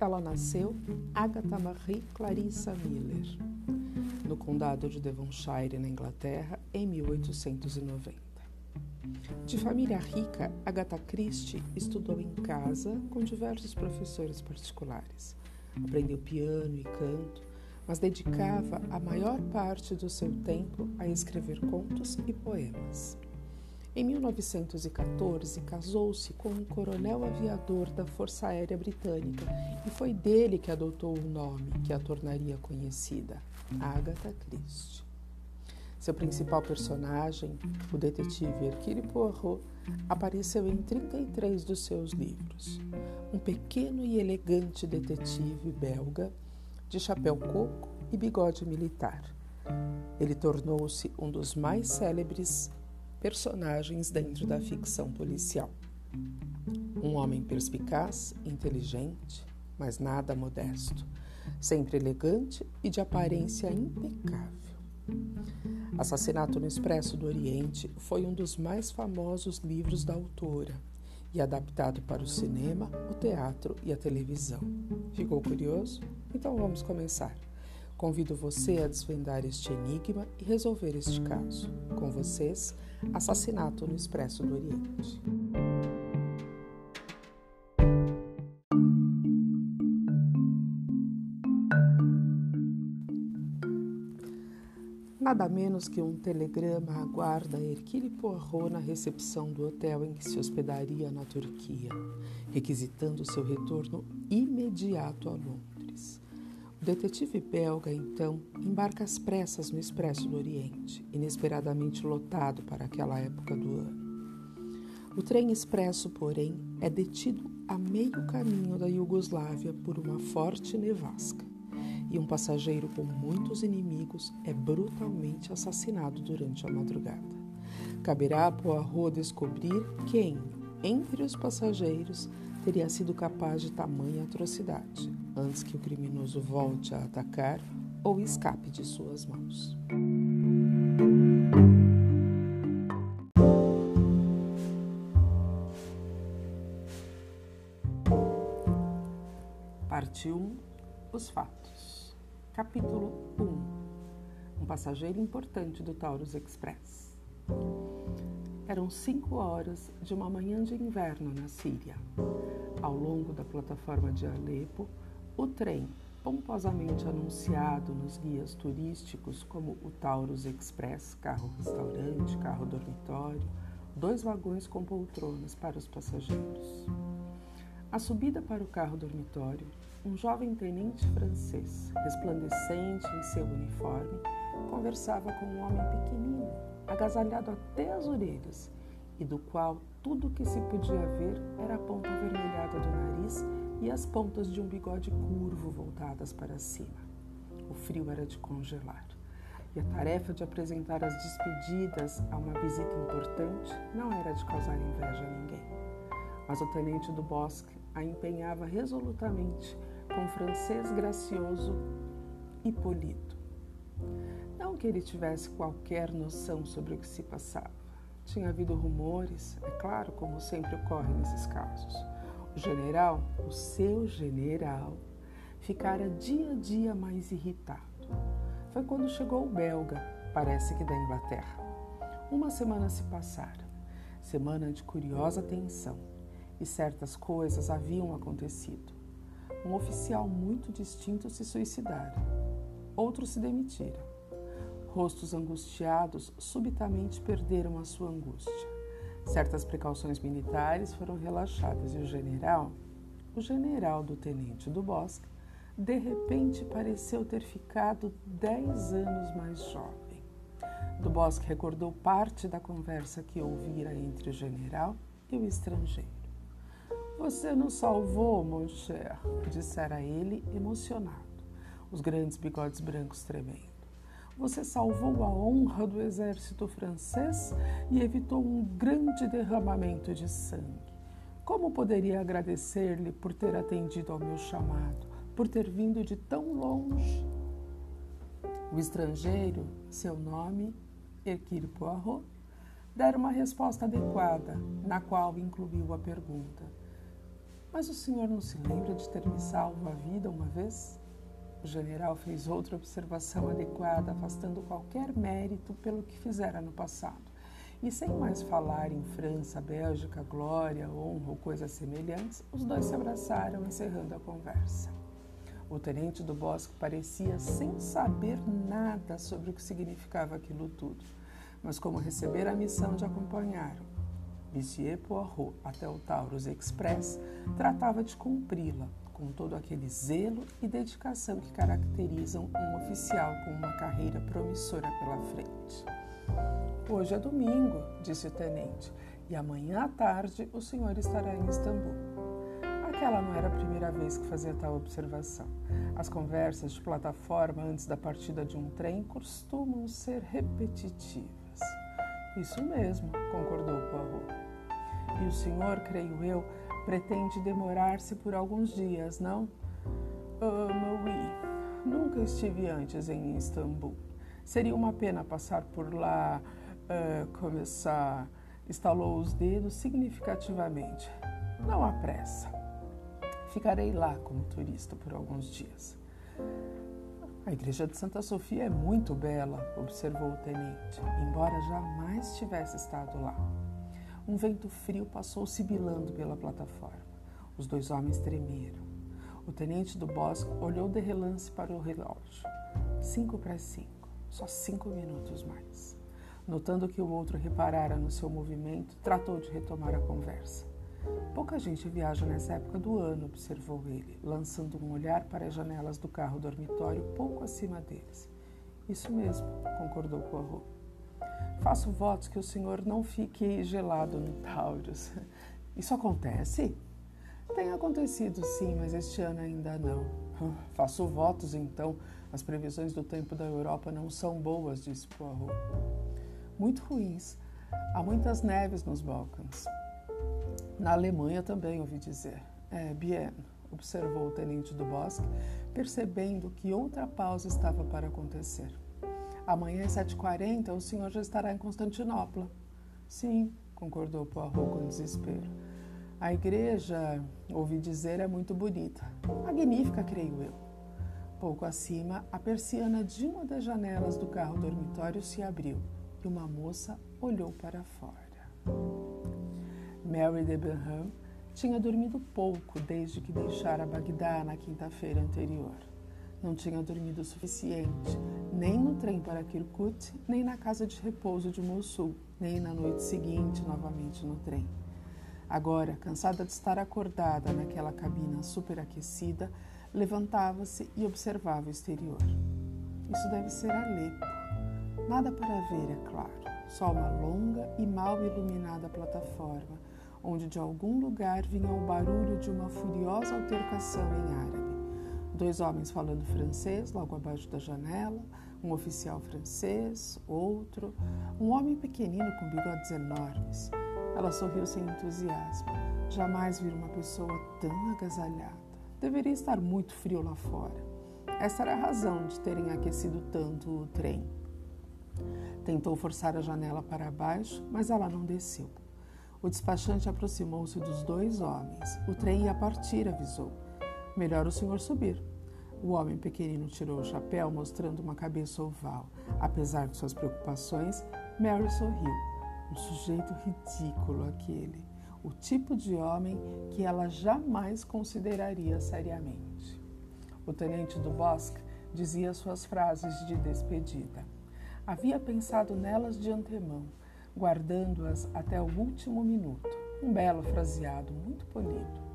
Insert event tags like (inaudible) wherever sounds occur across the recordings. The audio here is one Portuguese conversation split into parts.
Ela nasceu Agatha Marie Clarissa Miller, no condado de Devonshire, na Inglaterra, em 1890. De família rica, Agatha Christie estudou em casa com diversos professores particulares. Aprendeu piano e canto, mas dedicava a maior parte do seu tempo a escrever contos e poemas. Em 1914, casou-se com um coronel aviador da Força Aérea Britânica e foi dele que adotou o nome que a tornaria conhecida, Agatha Christie. Seu principal personagem, o detetive Hercule Poirot, apareceu em 33 dos seus livros. Um pequeno e elegante detetive belga de chapéu coco e bigode militar. Ele tornou-se um dos mais célebres personagens dentro da ficção policial. Um homem perspicaz, inteligente, mas nada modesto, sempre elegante e de aparência impecável. Assassinato no Expresso do Oriente foi um dos mais famosos livros da autora e adaptado para o cinema, o teatro e a televisão. Ficou curioso? Então vamos começar. Convido você a desvendar este enigma e resolver este caso. Com vocês, Assassinato no Expresso do Oriente. Nada menos que um telegrama aguarda Hercule Poirot na recepção do hotel em que se hospedaria na Turquia, requisitando seu retorno imediato a Londres. Detetive belga, então, embarca às pressas no Expresso do Oriente, inesperadamente lotado para aquela época do ano. O trem expresso, porém, é detido a meio caminho da Iugoslávia por uma forte nevasca e um passageiro com muitos inimigos é brutalmente assassinado durante a madrugada. Caberá a Poirot descobrir quem, entre os passageiros, teria sido capaz de tamanha atrocidade, antes que o criminoso volte a atacar ou escape de suas mãos. Parte 1 Os fatos Capítulo 1 Um passageiro importante do Taurus Express. Eram cinco horas de uma manhã de inverno na Síria. Ao longo da plataforma de Alepo, o trem, pomposamente anunciado nos guias turísticos como o Taurus Express, carro-restaurante, carro-dormitório, dois vagões com poltronas para os passageiros. A subida para o carro-dormitório um jovem tenente francês, resplandecente em seu uniforme, conversava com um homem pequenino, agasalhado até as orelhas, e do qual tudo que se podia ver era a ponta avermelhada do nariz e as pontas de um bigode curvo voltadas para cima. O frio era de congelar. E a tarefa de apresentar as despedidas a uma visita importante não era de causar inveja a ninguém. Mas o tenente do bosque a empenhava resolutamente com francês gracioso e polido. Não que ele tivesse qualquer noção sobre o que se passava. Tinha havido rumores, é claro, como sempre ocorre nesses casos. O general, o seu general, ficara dia a dia mais irritado. Foi quando chegou o belga, parece que da Inglaterra. Uma semana se passara, semana de curiosa tensão, e certas coisas haviam acontecido. Um oficial muito distinto se suicidara. Outros se demitiram. Rostos angustiados subitamente perderam a sua angústia. Certas precauções militares foram relaxadas e o general, o general do tenente do Bosque, de repente pareceu ter ficado dez anos mais jovem. Do Bosque recordou parte da conversa que ouvira entre o general e o estrangeiro. Você nos salvou, mon cher, dissera ele, emocionado, os grandes bigodes brancos tremendo. Você salvou a honra do exército francês e evitou um grande derramamento de sangue. Como poderia agradecer-lhe por ter atendido ao meu chamado, por ter vindo de tão longe? O estrangeiro, seu nome, Hercule Poirot, dera uma resposta adequada, na qual incluiu a pergunta: Mas o senhor não se lembra de ter me salvo a vida uma vez? O general fez outra observação adequada, afastando qualquer mérito pelo que fizera no passado. E sem mais falar em França, Bélgica, glória, honra ou coisas semelhantes, os dois se abraçaram, encerrando a conversa. O tenente do bosque parecia sem saber nada sobre o que significava aquilo tudo, mas como recebera a missão de acompanhar Monsieur Poirot até o Taurus Express, tratava de cumpri-la com todo aquele zelo e dedicação que caracterizam um oficial com uma carreira promissora pela frente. Hoje é domingo, disse o tenente, e amanhã à tarde o senhor estará em Istambul. Aquela não era a primeira vez que fazia tal observação. As conversas de plataforma antes da partida de um trem costumam ser repetitivas. Isso mesmo, concordou Poirot. E o senhor, creio eu, pretende demorar-se por alguns dias, não? Oui. Nunca estive antes em Istambul. Seria uma pena passar por lá, uh, começar. Estalou os dedos significativamente. Não há pressa. Ficarei lá como turista por alguns dias. A igreja de Santa Sofia é muito bela, observou o tenente, embora jamais tivesse estado lá. Um vento frio passou sibilando pela plataforma. Os dois homens tremeram. O tenente do bosque olhou de relance para o relógio. Cinco para cinco, só cinco minutos mais. Notando que o outro reparara no seu movimento, tratou de retomar a conversa. Pouca gente viaja nessa época do ano, observou ele, lançando um olhar para as janelas do carro dormitório pouco acima deles. Isso mesmo, concordou Poirot. Faço votos que o senhor não fique gelado no Taurus. (laughs) Isso acontece? Tem acontecido sim, mas este ano ainda não. (laughs) Faço votos então. As previsões do tempo da Europa não são boas, disse Poirot. Muito ruins. Há muitas neves nos Balcãs. Na Alemanha também ouvi dizer. É, bien, observou o tenente do bosque, percebendo que outra pausa estava para acontecer. Amanhã às 7h40 o senhor já estará em Constantinopla. Sim, concordou Poirot com desespero. A igreja, ouvi dizer, é muito bonita. Magnífica, creio eu. Pouco acima, a persiana de uma das janelas do carro dormitório se abriu e uma moça olhou para fora. Mary Debenham tinha dormido pouco desde que deixara Bagdá na quinta-feira anterior. Não tinha dormido o suficiente, nem no trem para Kirkuk, nem na casa de repouso de Mossul, nem na noite seguinte novamente no trem. Agora, cansada de estar acordada naquela cabina superaquecida, levantava-se e observava o exterior. Isso deve ser Alepo. Nada para ver, é claro. Só uma longa e mal iluminada plataforma, onde de algum lugar vinha o barulho de uma furiosa altercação em árabe. Dois homens falando francês logo abaixo da janela, um oficial francês, outro, um homem pequenino com bigodes enormes. Ela sorriu sem entusiasmo. Jamais vi uma pessoa tão agasalhada. Deveria estar muito frio lá fora. Essa era a razão de terem aquecido tanto o trem. Tentou forçar a janela para baixo, mas ela não desceu. O despachante aproximou-se dos dois homens. O trem ia partir, avisou. Melhor o senhor subir. O homem pequenino tirou o chapéu, mostrando uma cabeça oval. Apesar de suas preocupações, Mary sorriu. Um sujeito ridículo aquele. O tipo de homem que ela jamais consideraria seriamente. O tenente do Bosque dizia suas frases de despedida. Havia pensado nelas de antemão guardando-as até o último minuto. Um belo fraseado, muito polido.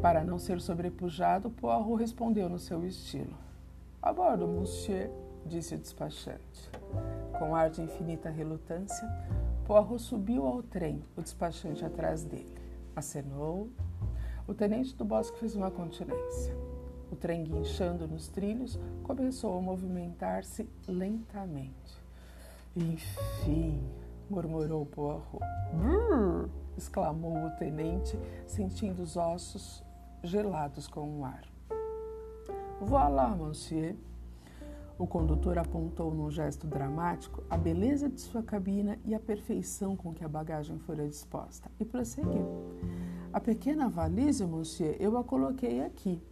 Para não ser sobrepujado, Poirot respondeu no seu estilo. A bordo, monsieur, disse o despachante. Com ar de infinita relutância, Poirot subiu ao trem, o despachante atrás dele. Acenou. O tenente do bosque fez uma continência. O trem guinchando nos trilhos começou a movimentar-se lentamente. Enfim, murmurou Poirot. Brrr! Exclamou o tenente, sentindo os ossos gelados com o ar. Voilà, monsieur. O condutor apontou num gesto dramático a beleza de sua cabina e a perfeição com que a bagagem fora disposta e prosseguiu. A pequena valise, monsieur, eu a coloquei aqui.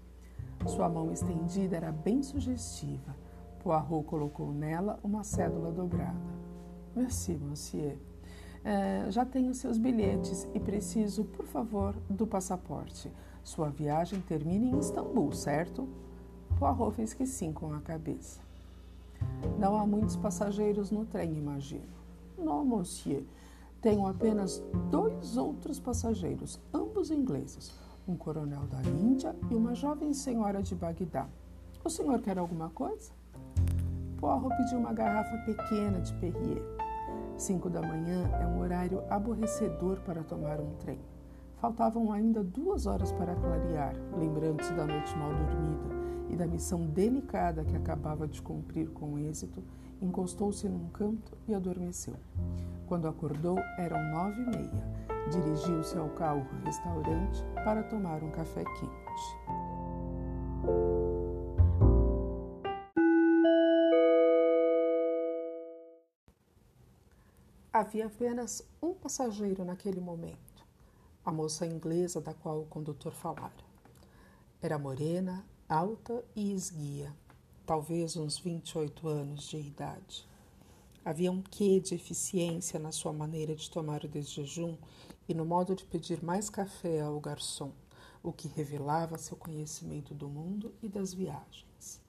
Sua mão estendida era bem sugestiva. Poirot colocou nela uma cédula dobrada. Merci, monsieur. É, já tenho seus bilhetes e preciso, por favor, do passaporte. Sua viagem termina em Istambul, certo? Poirot fez que sim com a cabeça. Não há muitos passageiros no trem, imagino. Não, monsieur. Tenho apenas dois outros passageiros, ambos ingleses. Um coronel da Índia e uma jovem senhora de Bagdá. O senhor quer alguma coisa? Poirot pediu uma garrafa pequena de Perrier. Cinco da manhã é um horário aborrecedor para tomar um trem. Faltavam ainda duas horas para clarear, lembrando-se da noite mal dormida e da missão delicada que acabava de cumprir com êxito, encostou-se num canto e adormeceu. Quando acordou, eram nove e meia. Dirigiu-se ao carro-restaurante para tomar um café quente. Havia apenas um passageiro naquele momento, a moça inglesa da qual o condutor falara. Era morena, alta e esguia, talvez uns 28 anos de idade. Havia um quê de eficiência na sua maneira de tomar o desjejum e no modo de pedir mais café ao garçom, o que revelava seu conhecimento do mundo e das viagens.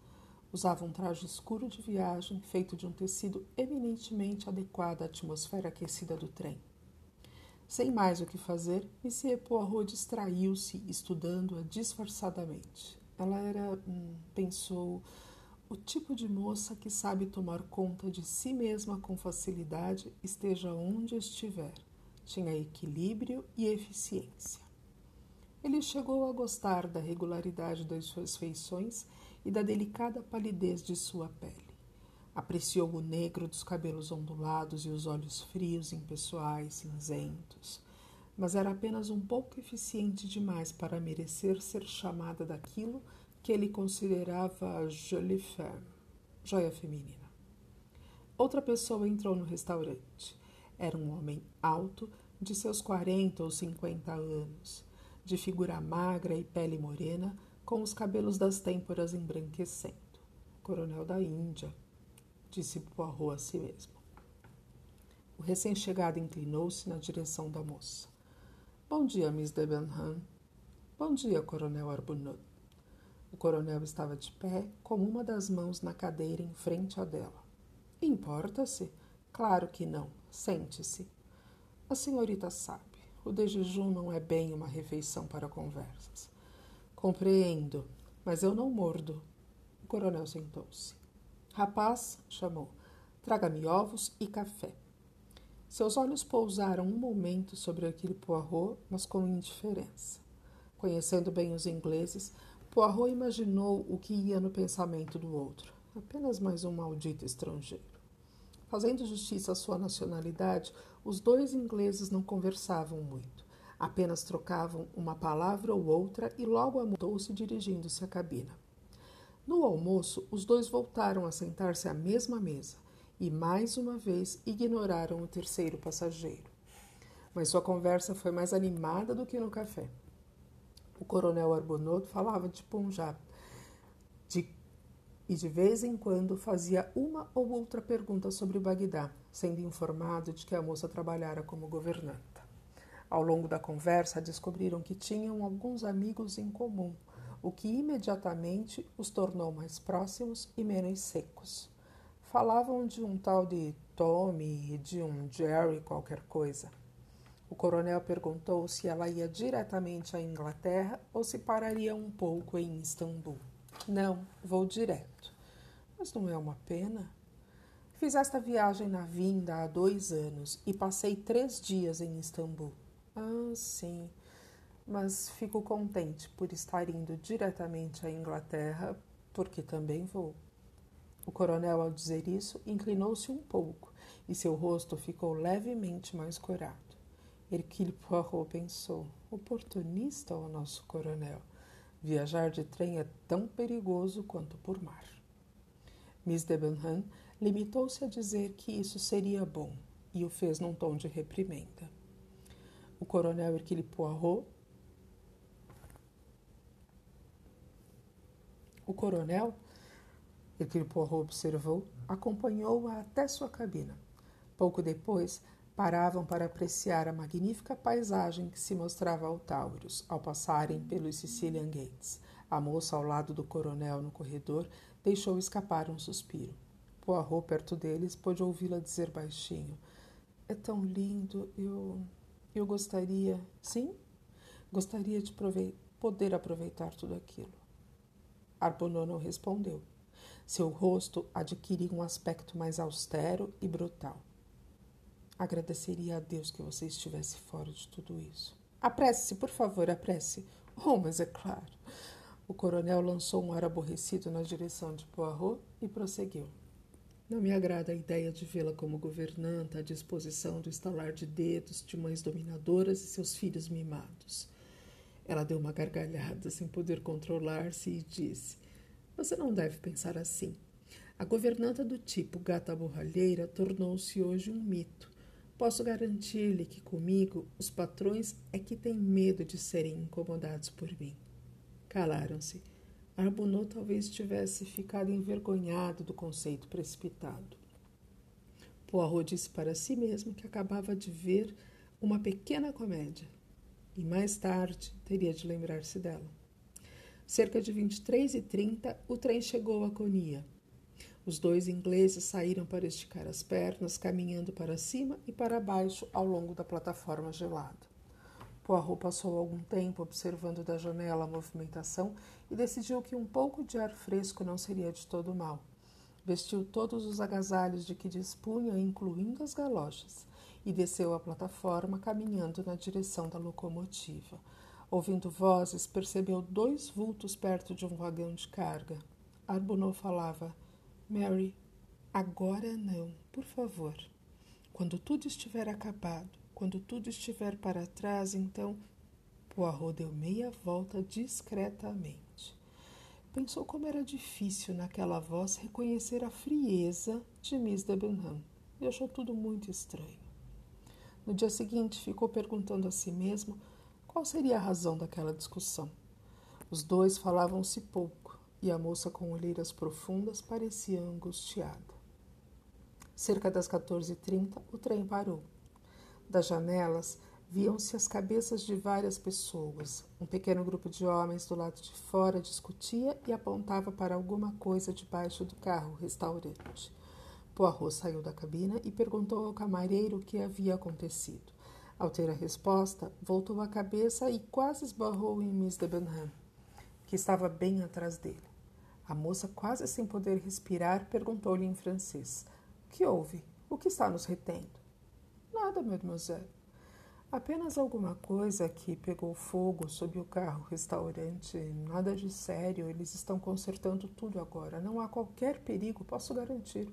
Usava um traje escuro de viagem feito de um tecido eminentemente adequado à atmosfera aquecida do trem. Sem mais o que fazer, Monsieur Poirot distraiu-se estudando-a disfarçadamente. Ela era, hum, pensou, o tipo de moça que sabe tomar conta de si mesma com facilidade, esteja onde estiver. Tinha equilíbrio e eficiência. Ele chegou a gostar da regularidade das suas feições e da delicada palidez de sua pele. Apreciou o negro dos cabelos ondulados e os olhos frios, impessoais, cinzentos. Mas era apenas um pouco eficiente demais para merecer ser chamada daquilo que ele considerava jolie femme, joia feminina. Outra pessoa entrou no restaurante. Era um homem alto, de seus 40 ou 50 anos, de figura magra e pele morena, com os cabelos das têmporas embranquecendo. Coronel da Índia, disse Poirot a si mesmo. O recém-chegado inclinou-se na direção da moça. Bom dia, Miss Debenham. Bom dia, Coronel Arbuthnot. O coronel estava de pé, com uma das mãos na cadeira em frente à dela. Importa-se? Claro que não. Sente-se. A senhorita sabe. O de jejum não é bem uma refeição para conversas. Compreendo, mas eu não mordo. O coronel sentou-se. Rapaz, chamou, traga-me ovos e café. Seus olhos pousaram um momento sobre aquele Poirot, mas com indiferença. Conhecendo bem os ingleses, Poirot imaginou o que ia no pensamento do outro. Apenas mais um maldito estrangeiro. Fazendo justiça à sua nacionalidade, os dois ingleses não conversavam muito. Apenas trocavam uma palavra ou outra e logo mudou-se dirigindo-se à cabina. No almoço, os dois voltaram a sentar-se à mesma mesa e, mais uma vez, ignoraram o terceiro passageiro. Mas sua conversa foi mais animada do que no café. O coronel Arbonot falava de Punjab de, e de vez em quando fazia uma ou outra pergunta sobre Bagdá, sendo informado de que a moça trabalhara como governanta. Ao longo da conversa, descobriram que tinham alguns amigos em comum, o que imediatamente os tornou mais próximos e menos secos. Falavam de um tal de Tommy e de um Jerry qualquer coisa. O coronel perguntou se ela ia diretamente à Inglaterra ou se pararia um pouco em Istambul. Não, vou direto. Mas não é uma pena? Fiz esta viagem na vinda há dois anos e passei três dias em Istambul. Ah, sim, mas fico contente por estar indo diretamente à Inglaterra, porque também vou. O coronel, ao dizer isso, inclinou-se um pouco e seu rosto ficou levemente mais corado. Hercule Poirot pensou: oportunista o nosso coronel. Viajar de trem é tão perigoso quanto por mar. Miss Debenham limitou-se a dizer que isso seria bom, e o fez num tom de reprimenda o coronel Hercule Poirot. O coronel, Hercule Poirot observou, acompanhou-a até sua cabina. Pouco depois, paravam para apreciar a magnífica paisagem que se mostrava ao Taurus ao passarem pelos Sicilian Gates. A moça ao lado do coronel no corredor deixou escapar um suspiro. Poirot, perto deles, pôde ouvi-la dizer baixinho: É tão lindo, eu. Eu gostaria. Sim? Gostaria de poder aproveitar tudo aquilo. Arbonneau não respondeu. Seu rosto adquiria um aspecto mais austero e brutal. Agradeceria a Deus que você estivesse fora de tudo isso. Apresse-se, por favor, apresse. Oh, mas é claro. O coronel lançou um ar aborrecido na direção de Poirot e prosseguiu. Não me agrada a ideia de vê-la como governanta à disposição do estalar de dedos de mães dominadoras e seus filhos mimados. Ela deu uma gargalhada sem poder controlar-se e disse: Você não deve pensar assim. A governanta do tipo gata borralheira tornou-se hoje um mito. Posso garantir-lhe que comigo os patrões é que têm medo de serem incomodados por mim. Calaram-se. Arbonneau talvez tivesse ficado envergonhado do conceito precipitado. Poirot disse para si mesmo que acabava de ver uma pequena comédia e mais tarde teria de lembrar-se dela. Cerca de 23 e 30, o trem chegou a Conia. Os dois ingleses saíram para esticar as pernas, caminhando para cima e para baixo ao longo da plataforma gelada. Poirot passou algum tempo observando da janela a movimentação e decidiu que um pouco de ar fresco não seria de todo mal. Vestiu todos os agasalhos de que dispunha, incluindo as galochas, e desceu a plataforma, caminhando na direção da locomotiva. Ouvindo vozes, percebeu dois vultos perto de um vagão de carga. Arbonneau falava: Mary, agora não, por favor. Quando tudo estiver acabado, quando tudo estiver para trás, então Poirot deu meia volta discretamente. Pensou como era difícil naquela voz reconhecer a frieza de Miss Debenham e achou tudo muito estranho. No dia seguinte, ficou perguntando a si mesmo qual seria a razão daquela discussão. Os dois falavam-se pouco e a moça com olheiras profundas parecia angustiada. Cerca das 14h30, o trem parou. Das janelas viam-se as cabeças de várias pessoas. Um pequeno grupo de homens do lado de fora discutia e apontava para alguma coisa debaixo do carro restaurante. Poirot saiu da cabina e perguntou ao camareiro o que havia acontecido. Ao ter a resposta, voltou a cabeça e quase esbarrou em Miss Debenham, que estava bem atrás dele. A moça, quase sem poder respirar, perguntou-lhe em francês: que houve? O que está nos retendo? Nada, mademoiselle. Apenas alguma coisa que pegou fogo sob o carro restaurante. Nada de sério. Eles estão consertando tudo agora. Não há qualquer perigo, posso garantir.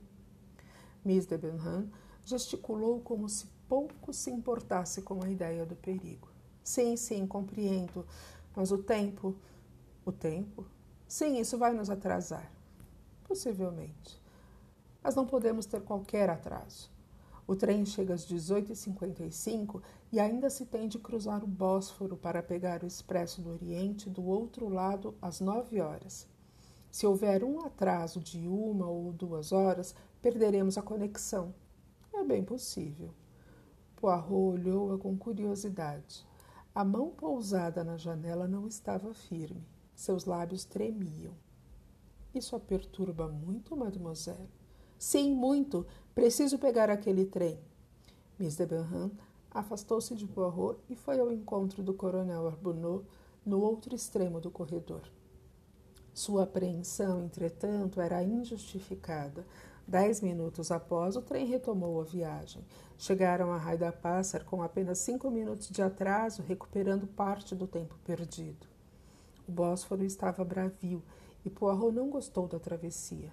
Miss de Benham gesticulou como se pouco se importasse com a ideia do perigo. Sim, sim, compreendo. Mas o tempo. O tempo? Sim, isso vai nos atrasar. Possivelmente. Mas não podemos ter qualquer atraso. O trem chega às 18h55 e ainda se tem de cruzar o Bósforo para pegar o Expresso do Oriente do outro lado às 9 horas. Se houver um atraso de uma ou duas horas, perderemos a conexão. É bem possível. Poirot olhou-a com curiosidade. A mão pousada na janela não estava firme. Seus lábios tremiam. Isso a perturba muito, mademoiselle? Sim, muito. Preciso pegar aquele trem. Miss Debenham afastou-se de Poirot e foi ao encontro do coronel Arbonneau no outro extremo do corredor. Sua apreensão, entretanto, era injustificada. Dez minutos após, o trem retomou a viagem. Chegaram a Raida Passar com apenas cinco minutos de atraso, recuperando parte do tempo perdido. O Bósforo estava bravio e Poirot não gostou da travessia.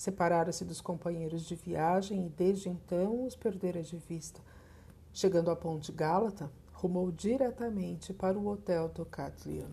Separaram-se dos companheiros de viagem e desde então os perdera de vista. Chegando à ponte Gálata, rumou diretamente para o hotel do Catlian.